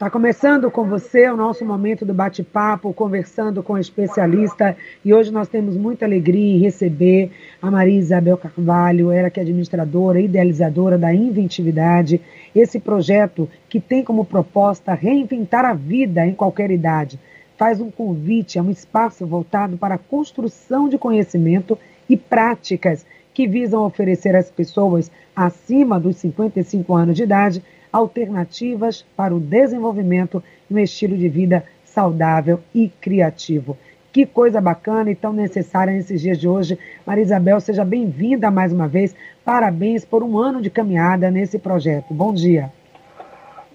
Está começando com você o nosso momento do bate-papo, conversando com a especialista. E hoje nós temos muita alegria em receber a Maria Isabel Carvalho, ela que é administradora e idealizadora da Inventividade, esse projeto que tem como proposta reinventar a vida em qualquer idade. Faz um convite a um espaço voltado para a construção de conhecimento e práticas que visam oferecer às pessoas acima dos 55 anos de idade alternativas para o desenvolvimento no estilo de vida saudável e criativo. Que coisa bacana e tão necessária nesses dias de hoje. Maria Isabel, seja bem-vinda mais uma vez. Parabéns por um ano de caminhada nesse projeto. Bom dia.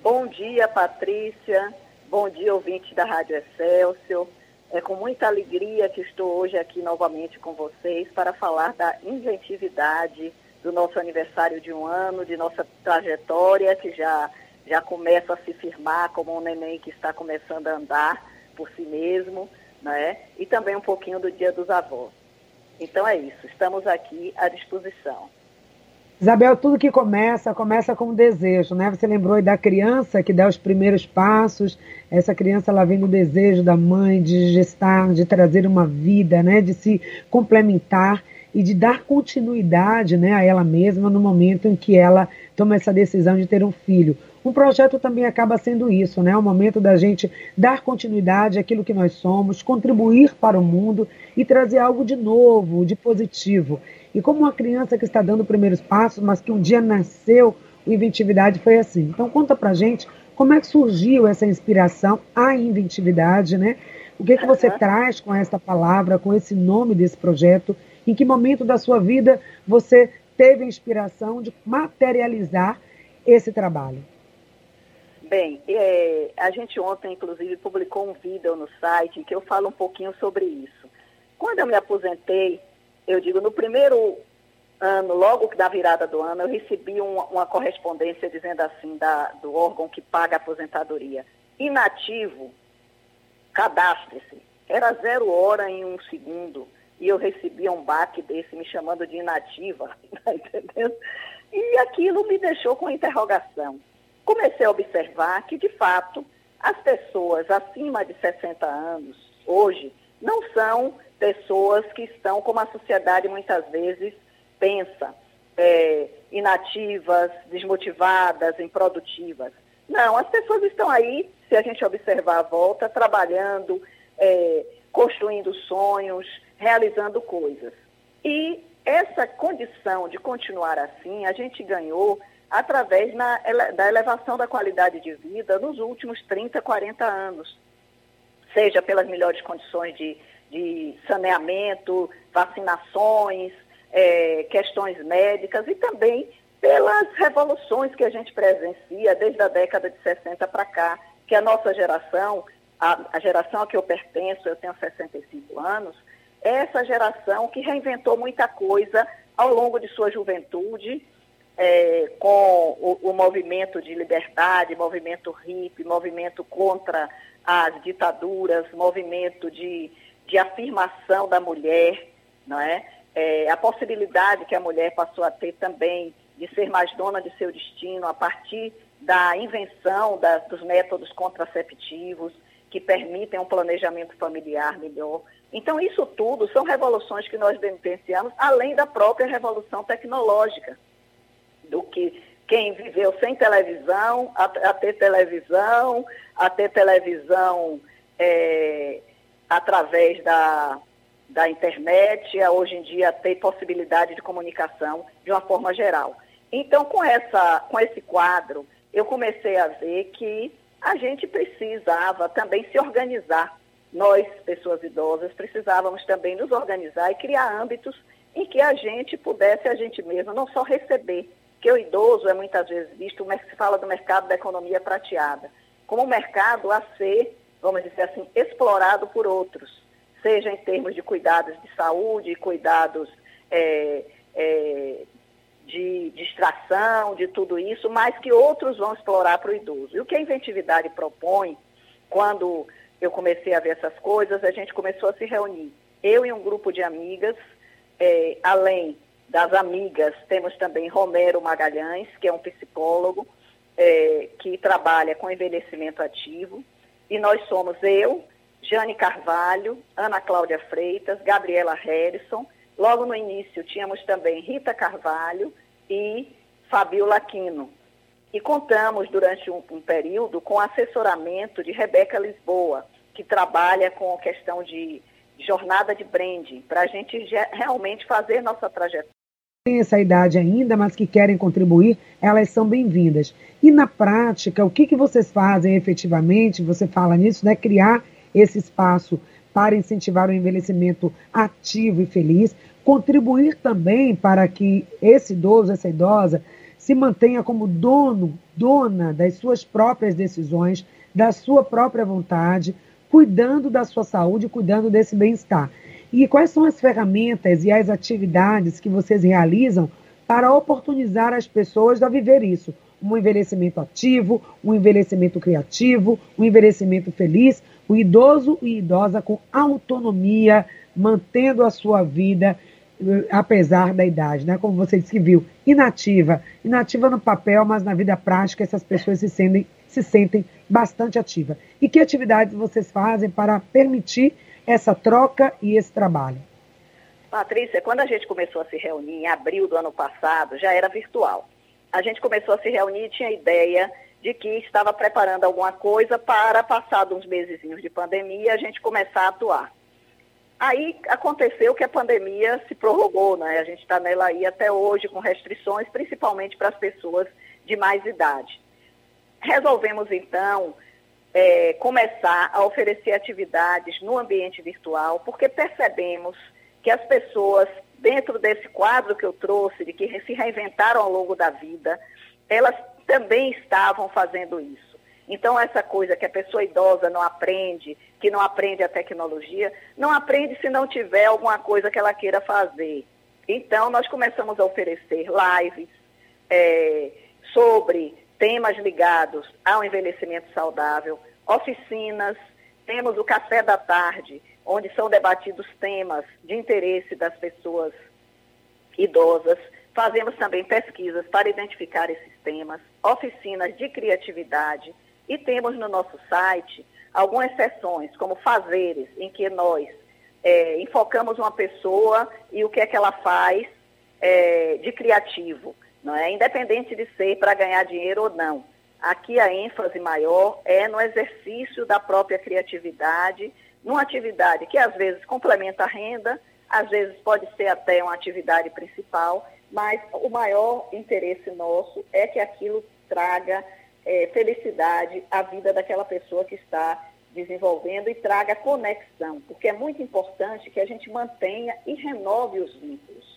Bom dia, Patrícia. Bom dia, ouvinte da Rádio Excelsior. É com muita alegria que estou hoje aqui novamente com vocês para falar da inventividade do nosso aniversário de um ano, de nossa trajetória, que já, já começa a se firmar como um neném que está começando a andar por si mesmo, né? e também um pouquinho do Dia dos Avós. Então é isso, estamos aqui à disposição. Isabel, tudo que começa, começa com um desejo, né? Você lembrou da criança que dá os primeiros passos, essa criança ela vem do desejo da mãe de gestar, de trazer uma vida, né? De se complementar e de dar continuidade né, a ela mesma no momento em que ela toma essa decisão de ter um filho. Um projeto também acaba sendo isso, né? O momento da gente dar continuidade àquilo que nós somos, contribuir para o mundo e trazer algo de novo, de positivo. E como uma criança que está dando primeiros passos, mas que um dia nasceu, o Inventividade foi assim. Então conta pra gente como é que surgiu essa inspiração, a inventividade, né? O que, é que você traz com essa palavra, com esse nome desse projeto em que momento da sua vida você teve a inspiração de materializar esse trabalho? Bem, é, a gente ontem, inclusive, publicou um vídeo no site em que eu falo um pouquinho sobre isso. Quando eu me aposentei, eu digo, no primeiro ano, logo da virada do ano, eu recebi uma, correspondência dizendo assim, da, do órgão que paga a aposentadoria. Inativo, cadastre-se. Era zero hora em um segundo e eu recebia um baque desse me chamando de inativa, tá? E aquilo me deixou com interrogação. Comecei a observar que, de fato, as pessoas acima de 60 anos, hoje, não são pessoas que estão, como a sociedade muitas vezes pensa, é, inativas, desmotivadas, improdutivas. Não, as pessoas estão aí, se a gente observar a volta, trabalhando, é, construindo sonhos, realizando coisas. E essa condição de continuar assim, a gente ganhou através na, da elevação da qualidade de vida nos últimos 30, 40 anos. Seja pelas melhores condições de, de saneamento, vacinações, é, questões médicas e também pelas revoluções que a gente presencia desde a década de 60 para cá, que a nossa geração, a, a geração a que eu pertenço, eu tenho 65 anos, essa geração que reinventou muita coisa ao longo de sua juventude, é, com o, o, movimento de liberdade, movimento hippie, movimento contra as ditaduras, movimento de, de afirmação da mulher, não é? é? A possibilidade que a mulher passou a ter também de ser mais dona de seu destino a partir da invenção da, dos métodos contraceptivos que permitem um planejamento familiar melhor. Então, isso tudo são revoluções que nós vivenciamos, além da própria revolução tecnológica, do que quem viveu sem televisão, a, a ter televisão, a ter televisão é, através da, da internet, a hoje em dia ter possibilidade de comunicação de uma forma geral. Então, com, essa, com esse quadro, eu comecei a ver que a gente precisava também se organizar nós, pessoas idosas, precisávamos também nos organizar e criar âmbitos em que a gente pudesse, a gente mesma, não só receber, que o idoso é muitas vezes visto, se fala do mercado da economia prateada, como um mercado a ser, vamos dizer assim, explorado por outros, seja em termos de cuidados de saúde, cuidados é, é, de distração, de tudo isso, mas que outros vão explorar para o idoso. E o que a inventividade propõe, quando eu comecei a ver essas coisas, a gente começou a se reunir. Eu e um grupo de amigas, é, além das amigas, temos também Romero Magalhães, que é um psicólogo, é, que trabalha com envelhecimento ativo, e nós somos eu, Jane Carvalho, Ana Cláudia Freitas, Gabriela Harrison. Logo no início tínhamos também Rita Carvalho e Fabiola Aquino. E contamos durante um, um período com assessoramento de Rebeca Lisboa, que trabalha com a questão de jornada de branding, para a gente realmente fazer nossa trajetória. Tem essa idade ainda, mas que querem contribuir, elas são bem-vindas. E na prática, o que, que vocês fazem efetivamente? Você fala nisso, né? Criar esse espaço para incentivar o envelhecimento ativo e feliz, contribuir também para que esse idoso, essa idosa, se mantenha como dono, dona das suas próprias decisões, da sua própria vontade, cuidando da sua saúde, cuidando desse bem-estar. E quais são as ferramentas e as atividades que vocês realizam para oportunizar as pessoas a viver isso? Um envelhecimento ativo, um envelhecimento criativo, um envelhecimento feliz, o idoso e idosa com autonomia, mantendo a sua vida eh, apesar da idade, né? Como você disse que viu, inativa, inativa no papel, mas na vida prática essas pessoas se sentem, se sentem bastante ativas. E que atividades vocês fazem para permitir essa troca e esse trabalho? Patrícia, quando a gente começou a se reunir em abril do ano passado, já era virtual. A gente começou a se reunir e tinha a ideia de que estava preparando alguma coisa para, passado uns meses de pandemia, a gente começar a atuar. Aí aconteceu que a pandemia se prorrogou, né? A gente está nela aí até hoje com restrições, principalmente para as pessoas de mais idade. Resolvemos, então, é, começar a oferecer atividades no ambiente virtual, porque percebemos que as pessoas, dentro desse quadro que eu trouxe, de que se reinventaram ao longo da vida, elas também estavam fazendo isso. Então, essa coisa que a pessoa idosa não aprende, que não aprende a tecnologia, não aprende se não tiver alguma coisa que ela queira fazer. Então, nós começamos a oferecer lives é, sobre temas ligados ao envelhecimento saudável, oficinas, temos o café da tarde, onde são debatidos temas de interesse das pessoas idosas. Fazemos também pesquisas para identificar esses temas, oficinas de criatividade e temos no nosso site algumas sessões, como fazeres, em que nós é, enfocamos uma pessoa e o que é que ela faz é, de criativo, não é? independente de ser para ganhar dinheiro ou não. Aqui a ênfase maior é no exercício da própria criatividade, numa atividade que às vezes complementa a renda, às vezes pode ser até uma atividade principal, mas o maior interesse nosso é que aquilo traga é, felicidade à vida daquela pessoa que está desenvolvendo e traga conexão, porque é muito importante que a gente mantenha e renove os vínculos.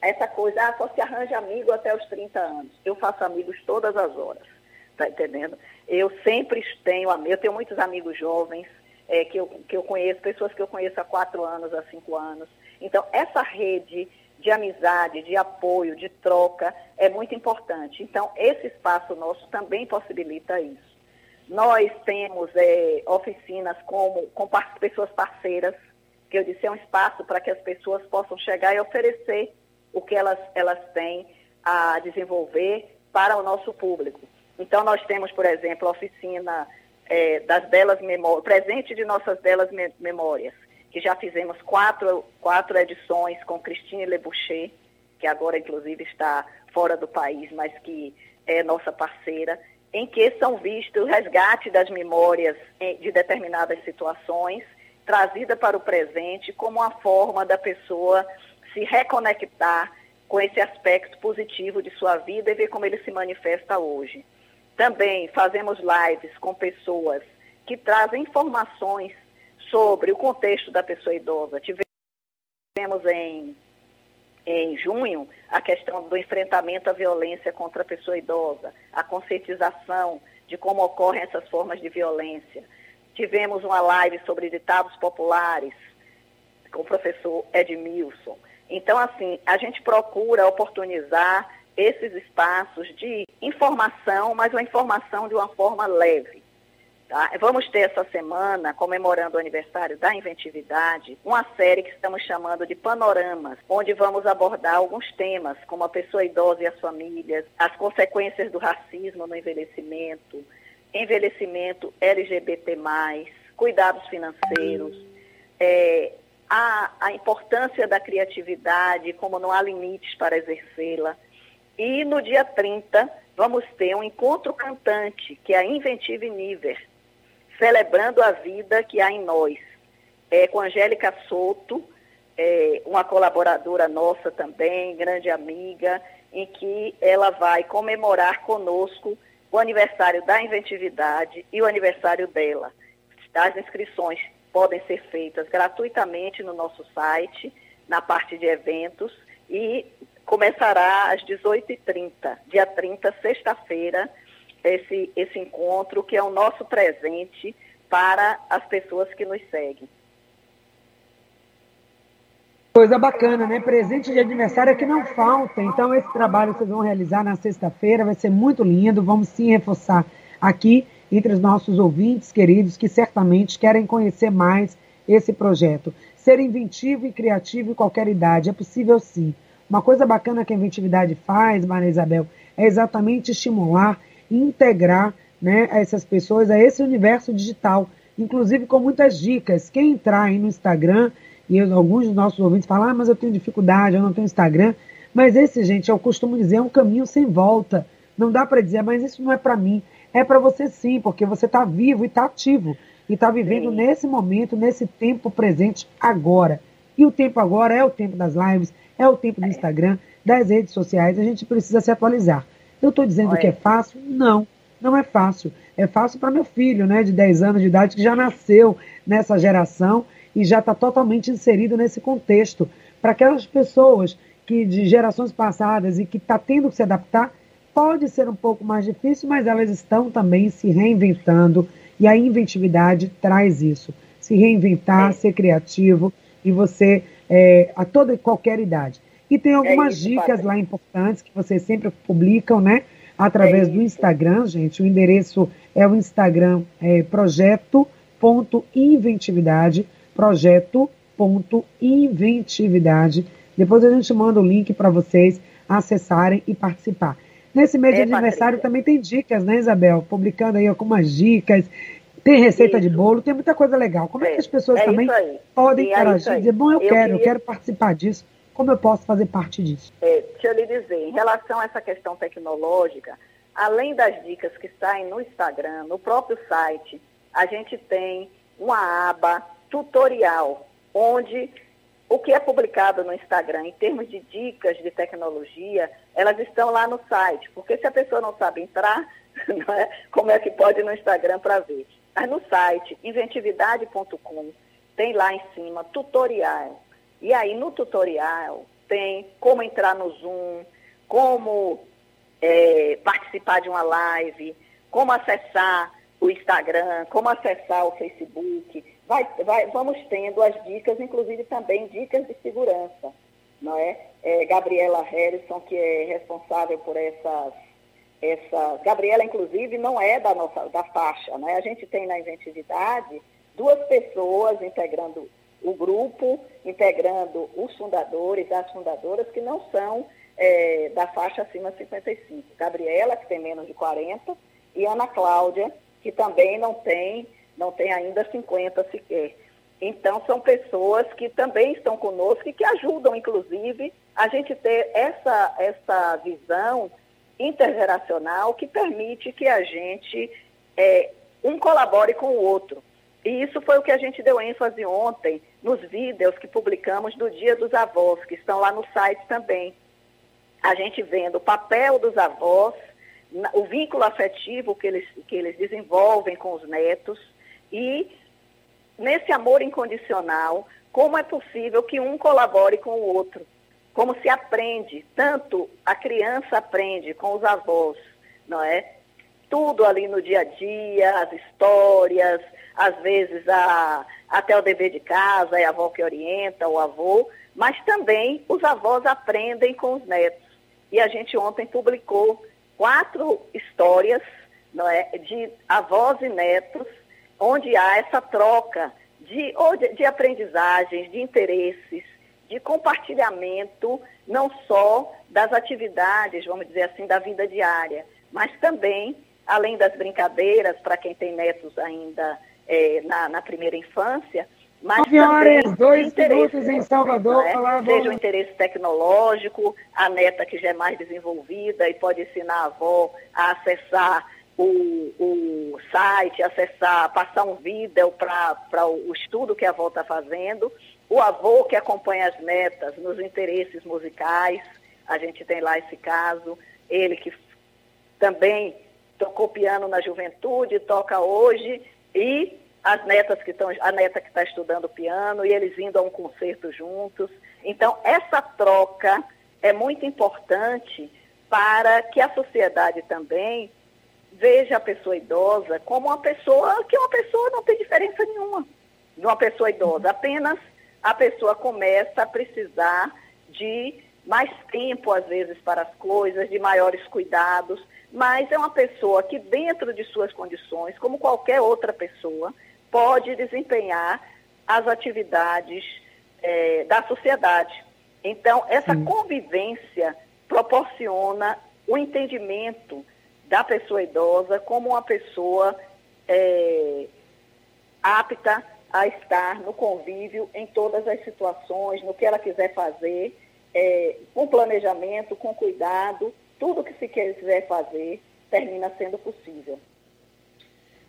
Essa coisa, ah, só se arranja amigo até os 30 anos. Eu faço amigos todas as horas, tá entendendo? Eu sempre tenho, eu tenho muitos amigos jovens, é, que, eu, que eu conheço, pessoas que eu conheço há quatro anos, há cinco anos. Então, essa rede de amizade, de apoio, de troca, é muito importante. Então, esse espaço nosso também possibilita isso. Nós temos é, oficinas como, com pessoas parceiras, que eu disse, é um espaço para que as pessoas possam chegar e oferecer o que elas, elas têm a desenvolver para o nosso público. Então, nós temos, por exemplo, a oficina é, das belas memórias, presente de nossas belas me memórias, que já fizemos quatro, quatro edições com Christine Leboucher, que agora inclusive está fora do país, mas que é nossa parceira, em que são vistos o resgate das memórias de determinadas situações, trazida para o presente como uma forma da pessoa se reconectar com esse aspecto positivo de sua vida e ver como ele se manifesta hoje. Também fazemos lives com pessoas que trazem informações sobre o contexto da pessoa idosa. Tivemos em, em junho a questão do enfrentamento à violência contra a pessoa idosa, a conscientização de como ocorrem essas formas de violência. Tivemos uma live sobre ditados populares com o professor Edmilson. Então, assim, a gente procura oportunizar esses espaços de informação, mas uma informação de uma forma leve Tá? Vamos ter essa semana, comemorando o aniversário da inventividade, uma série que estamos chamando de Panoramas, onde vamos abordar alguns temas, como a pessoa idosa e as famílias, as consequências do racismo no envelhecimento, envelhecimento LGBT, cuidados financeiros, é, a, a importância da criatividade, como não há limites para exercê-la. E no dia 30, vamos ter um encontro cantante, que é a Inventive Niver, celebrando a vida que há em nós. É, com Angélica Souto, é, uma colaboradora nossa também, grande amiga, em que ela vai comemorar conosco o aniversário da inventividade e o aniversário dela. As inscrições podem ser feitas gratuitamente no nosso site, na parte de eventos, e começará às 18h30, dia 30, sexta-feira, esse, esse encontro, que é o nosso presente para as pessoas que nos seguem. Coisa bacana, né? Presente de aniversário é que não falta. Então, esse trabalho vocês vão realizar na sexta-feira, vai ser muito lindo. Vamos sim reforçar aqui entre os nossos ouvintes queridos que certamente querem conhecer mais esse projeto. Ser inventivo e criativo em qualquer idade, é possível sim. Uma coisa bacana que a inventividade faz, Maria Isabel, é exatamente estimular e integrar né, essas pessoas a esse universo digital, inclusive com muitas dicas. Quem entrar aí no Instagram, e eu, alguns dos nossos ouvintes falam, ah, mas eu tenho dificuldade, eu não tenho Instagram. Mas esse, gente, eu costumo dizer, é um caminho sem volta. Não dá para dizer, mas isso não é para mim. É para você sim, porque você está vivo e está ativo. E está vivendo sim. nesse momento, nesse tempo presente agora. E o tempo agora é o tempo das lives, é o tempo do Instagram, das redes sociais. A gente precisa se atualizar. Eu estou dizendo que é fácil? Não, não é fácil. É fácil para meu filho, né, de 10 anos de idade, que já nasceu nessa geração e já está totalmente inserido nesse contexto. Para aquelas pessoas que de gerações passadas e que está tendo que se adaptar, pode ser um pouco mais difícil, mas elas estão também se reinventando e a inventividade traz isso. Se reinventar, é. ser criativo e você é, a toda e qualquer idade. E tem algumas é isso, dicas lá importantes que vocês sempre publicam, né? Através é do Instagram, gente. O endereço é o Instagram é, projeto.inventividade, projeto.inventividade. Depois a gente manda o link para vocês acessarem e participar. Nesse mês é, de aniversário Patrícia. também tem dicas, né, Isabel? Publicando aí algumas dicas. Tem receita isso. de bolo, tem muita coisa legal. Como é, é que as pessoas também podem interagir e dizer, bom, eu, eu quero, queria... eu quero participar disso. Como eu posso fazer parte disso? É, deixa eu lhe dizer, em relação a essa questão tecnológica, além das dicas que saem no Instagram, no próprio site, a gente tem uma aba tutorial, onde o que é publicado no Instagram em termos de dicas de tecnologia, elas estão lá no site. Porque se a pessoa não sabe entrar, não é? como é que pode ir no Instagram para ver? Mas no site inventividade.com tem lá em cima tutorial. E aí no tutorial tem como entrar no Zoom, como é, participar de uma live, como acessar o Instagram, como acessar o Facebook. Vai, vai, vamos tendo as dicas, inclusive também dicas de segurança. Não é? é Gabriela Harrison, que é responsável por essas, essas. Gabriela, inclusive, não é da nossa da faixa. Né? A gente tem na inventividade duas pessoas integrando o grupo, integrando os fundadores, as fundadoras, que não são é, da faixa acima de 55. Gabriela, que tem menos de 40, e Ana Cláudia, que também não tem, não tem ainda 50 sequer. Então, são pessoas que também estão conosco e que ajudam, inclusive, a gente ter essa, essa visão intergeracional que permite que a gente é, um colabore com o outro. E isso foi o que a gente deu ênfase ontem nos vídeos que publicamos do Dia dos Avós, que estão lá no site também. A gente vendo o papel dos avós, o vínculo afetivo que eles, que eles desenvolvem com os netos e nesse amor incondicional, como é possível que um colabore com o outro. Como se aprende, tanto a criança aprende com os avós, não é? Tudo ali no dia a dia, as histórias, às vezes a, até o dever de casa, é a avó que orienta, o avô, mas também os avós aprendem com os netos. E a gente ontem publicou quatro histórias não é, de avós e netos, onde há essa troca de, de, de aprendizagens, de interesses, de compartilhamento, não só das atividades, vamos dizer assim, da vida diária, mas também, além das brincadeiras, para quem tem netos ainda é, na, na, primeira infância, mas Nove horas, dois minutos em Salvador. Né? Seja o interesse tecnológico, a neta que já é mais desenvolvida e pode ensinar a avó a acessar o, o site, acessar, passar um vídeo para o estudo que a avó está fazendo, o avô que acompanha as netas nos interesses musicais, a gente tem lá esse caso, ele que também tocou piano na juventude, toca hoje, e as netas que estão, a neta que está estudando piano, e eles indo a um concerto juntos. Então, essa troca é muito importante para que a sociedade também veja a pessoa idosa como uma pessoa que uma pessoa não tem diferença nenhuma de uma pessoa idosa. Apenas a pessoa começa a precisar de mais tempo, às vezes, para as coisas, de maiores cuidados, mas é uma pessoa que, dentro de suas condições, como qualquer outra pessoa, pode desempenhar as atividades é, da sociedade. Então, essa Sim. convivência proporciona o entendimento da pessoa idosa como uma pessoa é, apta a estar no convívio em todas as situações, no que ela quiser fazer, é, com planejamento, com cuidado, tudo que se quiser fazer termina sendo possível.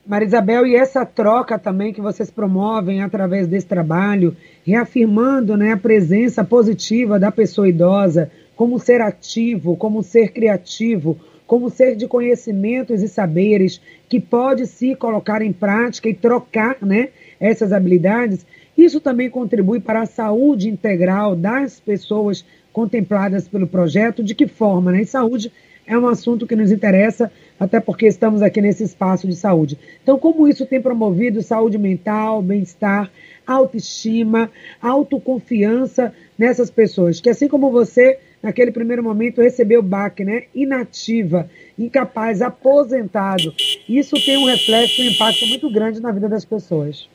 Marisabel, e essa troca também que vocês promovem através desse trabalho, reafirmando né, a presença positiva da pessoa idosa como ser ativo, como ser criativo, como ser de conhecimentos e saberes que pode se colocar em prática e trocar né, essas habilidades, isso também contribui para a saúde integral das pessoas contempladas pelo projeto. De que forma? Né? E saúde é um assunto que nos interessa, até porque estamos aqui nesse espaço de saúde. Então, como isso tem promovido saúde mental, bem-estar, autoestima, autoconfiança nessas pessoas, que assim como você naquele primeiro momento, recebeu baque, né? Inativa, incapaz, aposentado. Isso tem um reflexo, um impacto muito grande na vida das pessoas.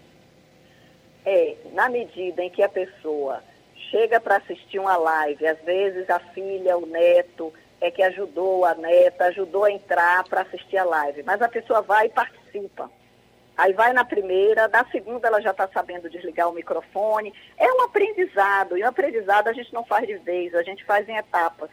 É, na medida em que a pessoa chega para assistir uma live, às vezes a filha, o neto, é que ajudou a neta, ajudou a entrar para assistir a live, mas a pessoa vai e participa. Aí vai na primeira, na segunda ela já está sabendo desligar o microfone. É um aprendizado, e o aprendizado a gente não faz de vez, a gente faz em etapas.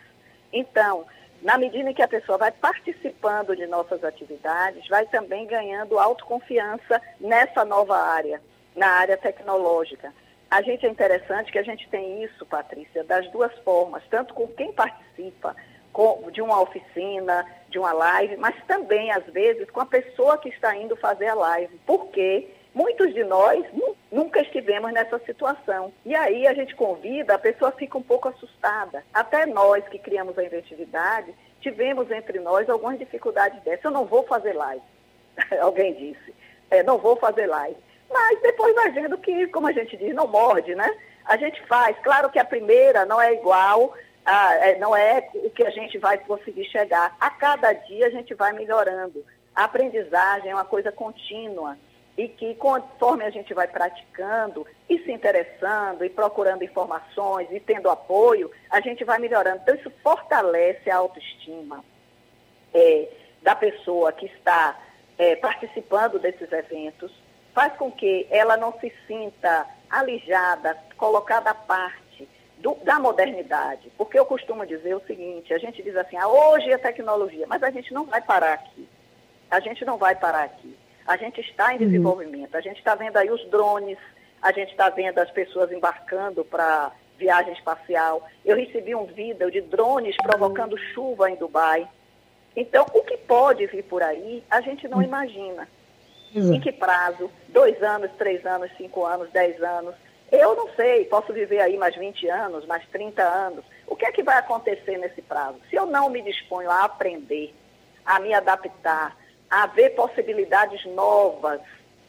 Então, na medida em que a pessoa vai participando de nossas atividades, vai também ganhando autoconfiança nessa nova área, na área tecnológica. A gente é interessante que a gente tem isso, Patrícia, das duas formas, tanto com quem participa de uma oficina, de uma live, mas também, às vezes, com a pessoa que está indo fazer a live, porque muitos de nós nunca estivemos nessa situação. E aí a gente convida, a pessoa fica um pouco assustada. Até nós que criamos a inventividade, tivemos entre nós algumas dificuldades dessas. Eu não vou fazer live, alguém disse. É, não vou fazer live. Mas depois vai vendo que, como a gente diz, não morde, né? A gente faz. Claro que a primeira não é igual ah, é, não é o que a gente vai conseguir chegar. A cada dia a gente vai melhorando. A aprendizagem é uma coisa contínua e que conforme a gente vai praticando e se interessando e procurando informações e tendo apoio, a gente vai melhorando. Então isso fortalece a autoestima é, da pessoa que está é, participando desses eventos, faz com que ela não se sinta alijada, colocada à parte do, da modernidade. Porque eu costumo dizer o seguinte, a gente diz assim, ah, hoje é tecnologia, mas a gente não vai parar aqui. A gente não vai parar aqui. A gente está em uhum. desenvolvimento. A gente está vendo aí os drones, a gente está vendo as pessoas embarcando para viagem espacial. Eu recebi um vídeo de drones provocando chuva em Dubai. Então, o que pode vir por aí, a gente não uhum. imagina. Em que prazo? Dois anos, três anos, cinco anos, dez anos. Eu não sei, posso viver aí mais 20 anos, mais 30 anos. O que é que vai acontecer nesse prazo? Se eu não me disponho a aprender, a me adaptar, a ver possibilidades novas,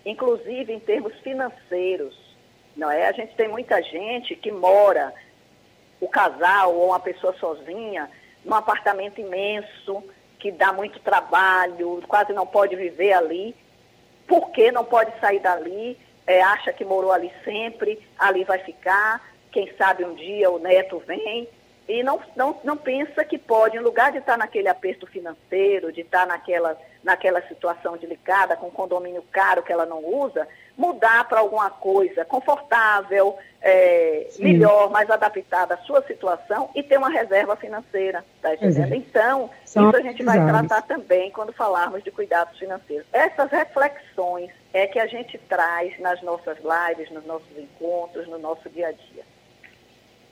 inclusive em termos financeiros, não é? A gente tem muita gente que mora, o casal ou uma pessoa sozinha, num apartamento imenso, que dá muito trabalho, quase não pode viver ali. Por que não pode sair dali? É, acha que morou ali sempre, ali vai ficar. Quem sabe um dia o neto vem e não, não, não pensa que pode, em lugar de estar naquele aperto financeiro, de estar naquela, naquela situação delicada, com condomínio caro que ela não usa, mudar para alguma coisa confortável, é, melhor, mais adaptada à sua situação e ter uma reserva financeira. Tá entendendo? Então, São isso a gente vai tratar também quando falarmos de cuidados financeiros. Essas reflexões é que a gente traz nas nossas lives, nos nossos encontros, no nosso dia a dia.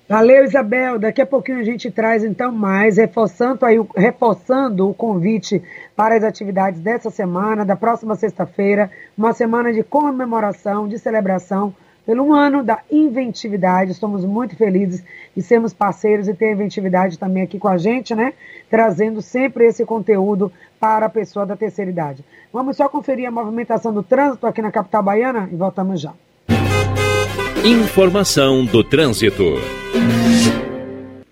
Valeu, Isabel. Daqui a pouquinho a gente traz então mais, reforçando, aí, reforçando o convite para as atividades dessa semana, da próxima sexta-feira, uma semana de comemoração, de celebração pelo ano da inventividade. Estamos muito felizes de sermos parceiros e ter a inventividade também aqui com a gente, né? Trazendo sempre esse conteúdo para a pessoa da terceira idade. Vamos só conferir a movimentação do trânsito aqui na capital baiana e voltamos já. Informação do trânsito.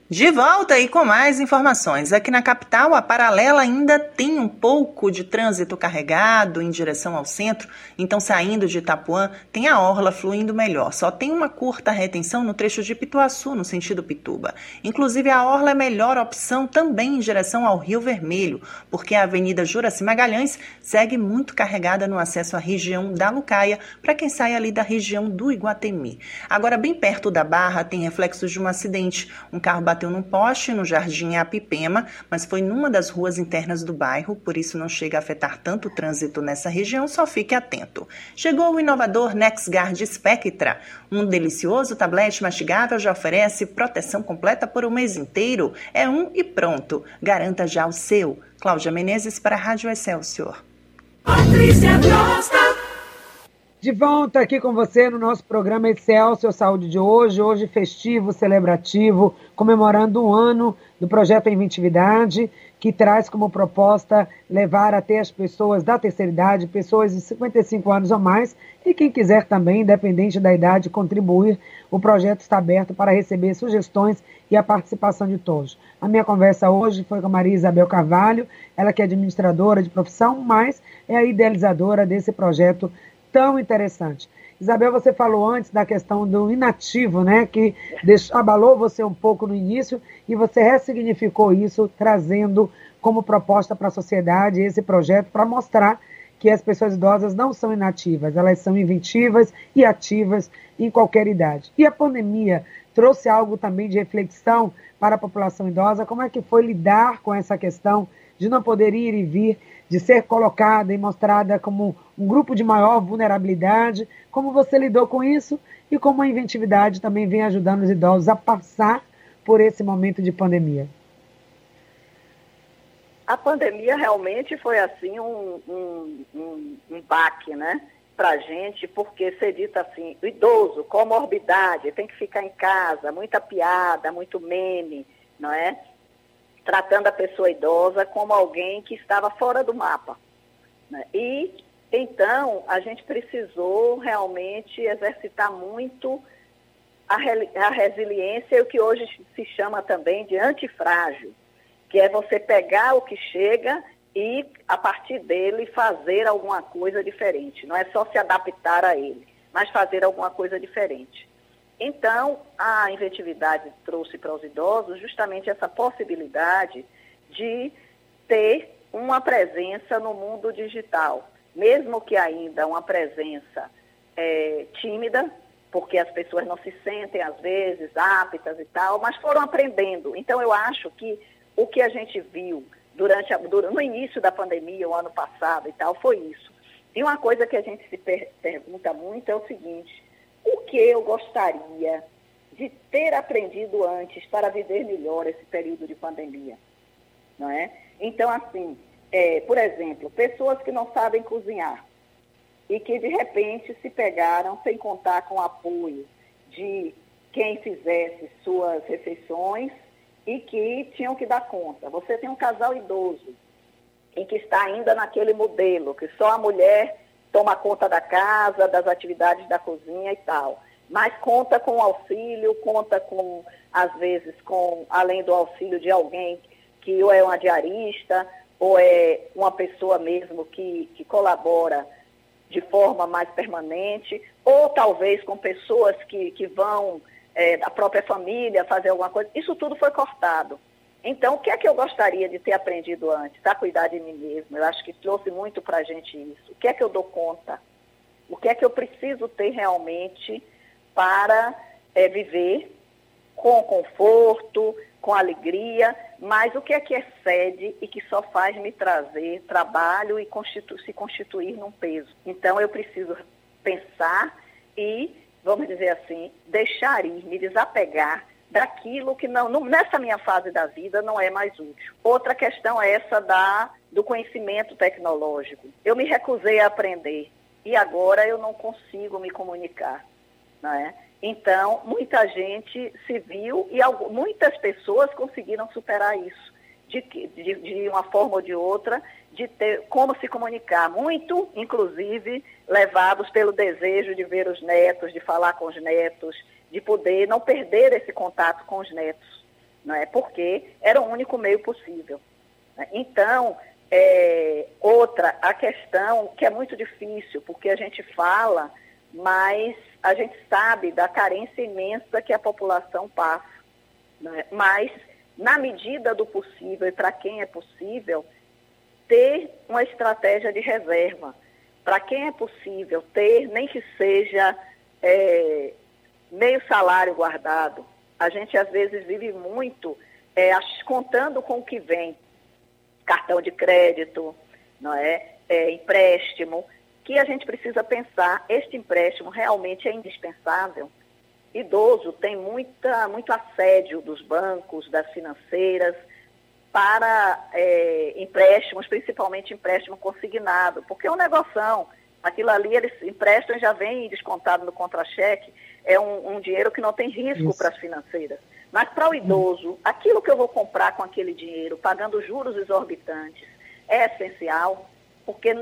De volta aí com mais informações. Aqui na capital, a paralela ainda tem um pouco de trânsito carregado em direção ao centro, então saindo de Itapuã, tem a orla fluindo melhor. Só tem uma curta retenção no trecho de Pituaçu, no sentido Pituba. Inclusive, a orla é melhor opção também em direção ao Rio Vermelho, porque a Avenida Juraci Magalhães segue muito carregada no acesso à região da Lucaia, para quem sai ali da região do Iguatemi. Agora, bem perto da Barra, tem reflexos de um acidente. Um carro bateu num poste no Jardim Apipema, mas foi numa das ruas internas do bairro, por isso não chega a afetar tanto o trânsito nessa região, só fique atento. Chegou o inovador NexGuard Spectra. Um delicioso tablete mastigável já oferece proteção completa por um mês inteiro. É um e pronto. Garanta já o seu. Cláudia Menezes para a Rádio Excelsior. Patrícia Costa. De volta aqui com você no nosso programa Excelsior Saúde de hoje, hoje festivo, celebrativo, comemorando um ano do projeto Inventividade, que traz como proposta levar até as pessoas da terceira idade, pessoas de 55 anos ou mais, e quem quiser também, independente da idade, contribuir. O projeto está aberto para receber sugestões e a participação de todos. A minha conversa hoje foi com a Maria Isabel Carvalho, ela que é administradora de profissão, mas é a idealizadora desse projeto tão interessante. Isabel, você falou antes da questão do inativo, né, que deixou, abalou você um pouco no início e você ressignificou isso, trazendo como proposta para a sociedade esse projeto para mostrar que as pessoas idosas não são inativas, elas são inventivas e ativas em qualquer idade. E a pandemia trouxe algo também de reflexão para a população idosa, como é que foi lidar com essa questão de não poder ir e vir, de ser colocada e mostrada como um grupo de maior vulnerabilidade. Como você lidou com isso e como a inventividade também vem ajudando os idosos a passar por esse momento de pandemia? A pandemia realmente foi assim um, um, um, um baque, né? para a gente, porque ser dito assim, o idoso, comorbidade, tem que ficar em casa, muita piada, muito meme, não é? tratando a pessoa idosa como alguém que estava fora do mapa. Né? E, então, a gente precisou realmente exercitar muito a, a resiliência, o que hoje se chama também de antifrágil, que é você pegar o que chega e, a partir dele, fazer alguma coisa diferente. Não é só se adaptar a ele, mas fazer alguma coisa diferente. Então, a inventividade trouxe para os idosos justamente essa possibilidade de ter uma presença no mundo digital, mesmo que ainda uma presença é, tímida, porque as pessoas não se sentem, às vezes, aptas e tal, mas foram aprendendo. Então, eu acho que o que a gente viu durante a, no início da pandemia, o ano passado e tal, foi isso. E uma coisa que a gente se per pergunta muito é o seguinte: o que eu gostaria de ter aprendido antes para viver melhor esse período de pandemia, não é? Então, assim, é, por exemplo, pessoas que não sabem cozinhar e que de repente se pegaram sem contar com o apoio de quem fizesse suas refeições e que tinham que dar conta. Você tem um casal idoso em que está ainda naquele modelo, que só a mulher toma conta da casa, das atividades da cozinha e tal. Mas conta com auxílio, conta com, às vezes, com, além do auxílio de alguém que ou é uma diarista, ou é uma pessoa mesmo que, que colabora de forma mais permanente, ou talvez com pessoas que, que vão é, da própria família fazer alguma coisa. Isso tudo foi cortado. Então, o que é que eu gostaria de ter aprendido antes? A cuidar de mim mesmo. Eu acho que trouxe muito para a gente isso. O que é que eu dou conta? O que é que eu preciso ter realmente para é, viver com conforto, com alegria, mas o que é que excede e que só faz me trazer trabalho e constitu se constituir num peso. Então eu preciso pensar e, vamos dizer assim, deixar ir, me desapegar daquilo que não, não, nessa minha fase da vida não é mais útil. Outra questão é essa da do conhecimento tecnológico. Eu me recusei a aprender e agora eu não consigo me comunicar, não é? Então, muita gente se viu e muitas pessoas conseguiram superar isso, de, de, de, uma forma ou de outra, de ter como se comunicar. Muito, inclusive, levados pelo desejo de ver os netos, de falar com os netos, de poder não perder esse contato com os netos, não é? porque era o único meio possível. Né? Então, é, outra, a questão que é muito difícil, porque a gente fala, mas a gente sabe da carência imensa que a população passa. Né? Mas, na medida do possível e para quem é possível, ter uma estratégia de reserva. Para quem é possível ter, nem que seja é, meio salário guardado. A gente às vezes vive muito é, contando com o que vem. Cartão de crédito, não é? é empréstimo que a gente precisa pensar, este empréstimo realmente é indispensável? Idoso tem muita, muito assédio dos bancos, das financeiras, para é, empréstimos, principalmente empréstimo consignado, porque é um negoção. Aquilo ali, eles emprestam e já vem descontado no contra-cheque, é um, um, dinheiro que não tem risco para as financeiras. Mas para o idoso, aquilo que eu vou comprar com aquele dinheiro, pagando juros exorbitantes, é essencial, porque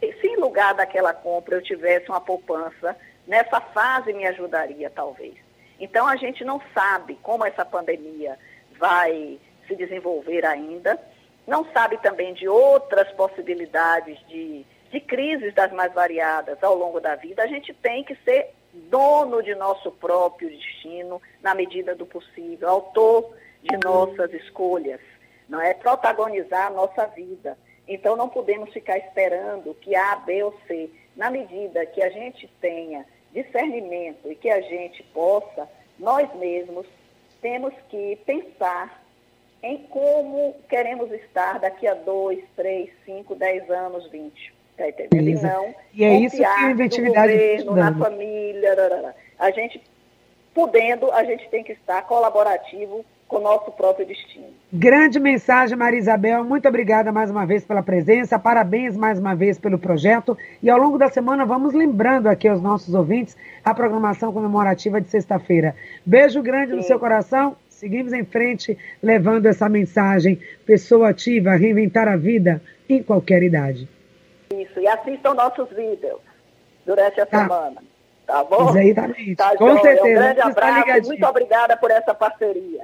se em lugar daquela compra eu tivesse uma poupança, nessa fase me ajudaria talvez. Então a gente não sabe como essa pandemia vai se desenvolver ainda, não sabe também de outras possibilidades de, de crises das mais variadas ao longo da vida. A gente tem que ser dono de nosso próprio destino na medida do possível, autor de nossas escolhas, não é protagonizar a nossa vida. Então, não podemos ficar esperando que A, B ou C, na medida que a gente tenha discernimento e que a gente possa, nós mesmos temos que pensar em como queremos estar daqui a dois, três, cinco, dez anos, vinte. Tá entendendo? E não e é isso que a inventividade governo, na família, a gente podendo, a gente tem que estar colaborativo com o nosso próprio destino. Grande mensagem, Maria Isabel. Muito obrigada mais uma vez pela presença. Parabéns mais uma vez pelo projeto. E ao longo da semana vamos lembrando aqui aos nossos ouvintes a programação comemorativa de sexta-feira. Beijo grande Sim. no seu coração. Seguimos em frente levando essa mensagem. Pessoa ativa, reinventar a vida em qualquer idade. Isso. E assistam nossos vídeos durante a tá. semana. Tá bom? Exatamente. Tá, Com certeza. Um grande abraço. Muito obrigada por essa parceria.